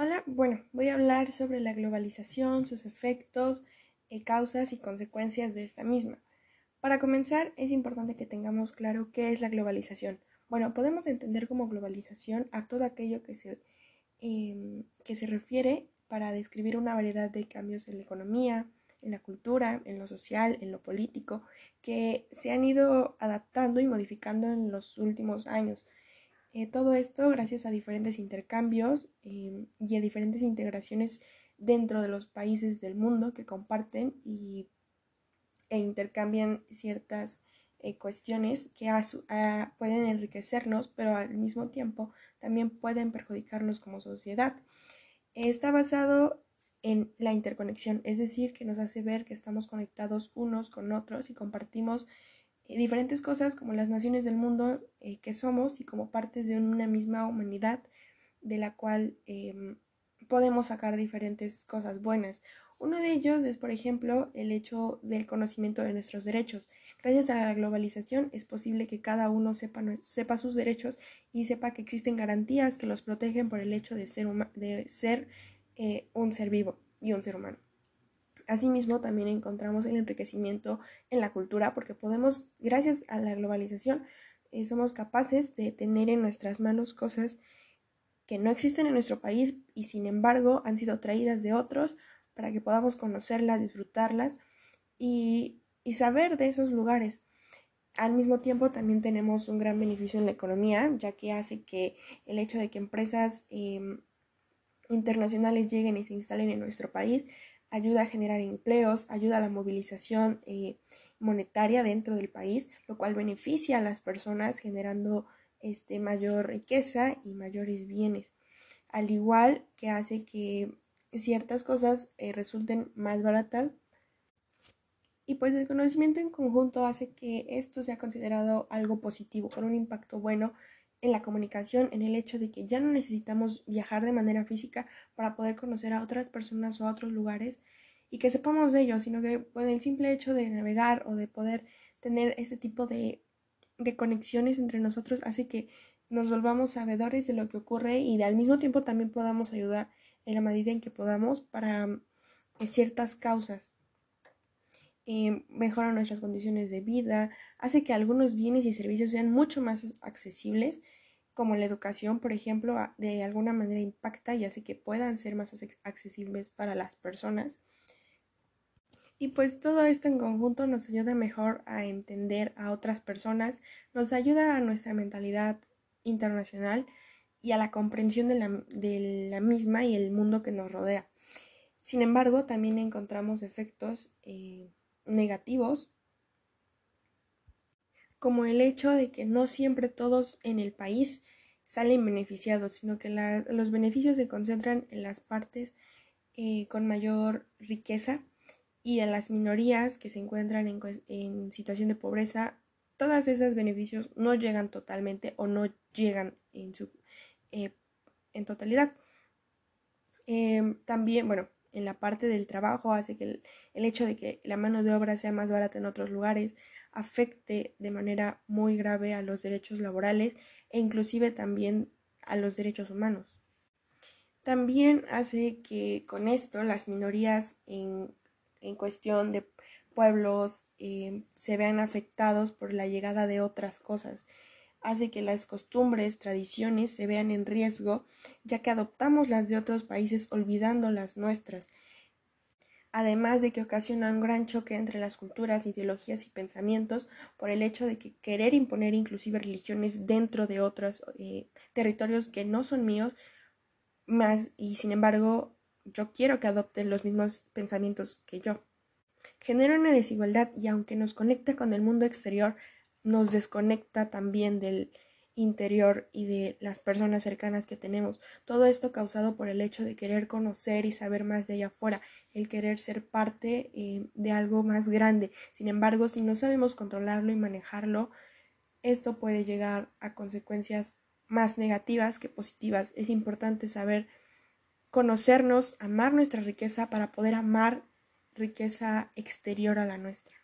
Hola, bueno, voy a hablar sobre la globalización, sus efectos, eh, causas y consecuencias de esta misma. Para comenzar, es importante que tengamos claro qué es la globalización. Bueno, podemos entender como globalización a todo aquello que se, em, que se refiere para describir una variedad de cambios en la economía, en la cultura, en lo social, en lo político, que se han ido adaptando y modificando en los últimos años. Eh, todo esto gracias a diferentes intercambios em, y a diferentes integraciones dentro de los países del mundo que comparten y, e intercambian ciertas eh, cuestiones que pueden enriquecernos, pero al mismo tiempo también pueden perjudicarnos como sociedad. Está basado en la interconexión, es decir, que nos hace ver que estamos conectados unos con otros y compartimos diferentes cosas como las naciones del mundo eh, que somos y como partes de una misma humanidad de la cual em, podemos sacar diferentes cosas buenas. Uno de ellos es, por ejemplo, el hecho del conocimiento de nuestros derechos. Gracias a la globalización es posible que cada uno sepa, sepa sus derechos y sepa que existen garantías que los protegen por el hecho de ser, de ser eh, un ser vivo y un ser humano. Asimismo, también encontramos el enriquecimiento en la cultura porque podemos, gracias a la globalización, eh, somos capaces de tener en nuestras manos cosas que no existen en nuestro país y sin embargo han sido traídas de otros para que podamos conocerlas, disfrutarlas y, saber de esos lugares. Al mismo tiempo también tenemos un gran beneficio en la economía, ya que hace que el hecho de que empresas em, internacionales lleguen y se instalen en nuestro país ayuda a generar empleos, ayuda a la movilización eh, monetaria dentro del país, lo cual beneficia a las personas generando este, mayor riqueza y mayores bienes, al igual que hace que ciertas cosas eh, resulten más baratas. Y pues el conocimiento en conjunto hace que esto sea considerado algo positivo, con un impacto bueno en la comunicación, en el hecho de que ya no necesitamos viajar de manera física para poder conocer a otras personas o a otros lugares y que sepamos de ellos, sino que con el simple hecho de navegar o de poder tener este tipo de, de conexiones entre nosotros hace que nos volvamos sabedores de lo que ocurre y al mismo tiempo también podamos ayudar en la medida en que podamos para eh, ciertas causas. Eh, mejora nuestras condiciones de vida, hace que algunos bienes y servicios sean mucho más accesibles, como la educación, por ejemplo, de alguna manera impacta y hace que puedan ser más accesibles para las personas. Y pues todo esto en conjunto nos ayuda mejor a entender a otras personas, nos ayuda a nuestra mentalidad internacional y a la comprensión de la, misma y el mundo que nos rodea. Sin embargo, también encontramos efectos eh, negativos, como el hecho de que no siempre todos en el país salen beneficiados, sino que los beneficios se concentran en las partes eh, con mayor riqueza y en las minorías que se encuentran en, situación de pobreza, todos esos beneficios no llegan totalmente o no llegan en, su, eh, totalidad. Em, también, bueno, en la parte del trabajo hace que el, hecho de que la mano de obra sea más barata en otros lugares afecte de manera muy grave a los derechos laborales e inclusive también a los derechos humanos. También hace que con esto las minorías en, cuestión de pueblos eh, se vean afectados por la llegada de otras cosas hace que las costumbres, tradiciones se vean en riesgo, ya que adoptamos las de otros países olvidando las nuestras, además de que ocasiona un gran choque entre las culturas, ideologías y pensamientos por el hecho de que querer imponer inclusive religiones dentro de otros eh, territorios que no son míos, más y sin embargo yo quiero que adopten los mismos pensamientos que yo. Genera una desigualdad y aunque nos conecta con el mundo exterior, nos desconecta también del interior y de las personas cercanas que tenemos. Todo esto causado por el hecho de querer conocer y saber más de allá afuera, el querer ser parte eh, de algo más grande. Sin embargo, si no sabemos controlarlo y manejarlo, esto puede llegar a consecuencias más negativas que positivas. Es importante saber conocernos, amar nuestra riqueza para poder amar riqueza exterior a la nuestra.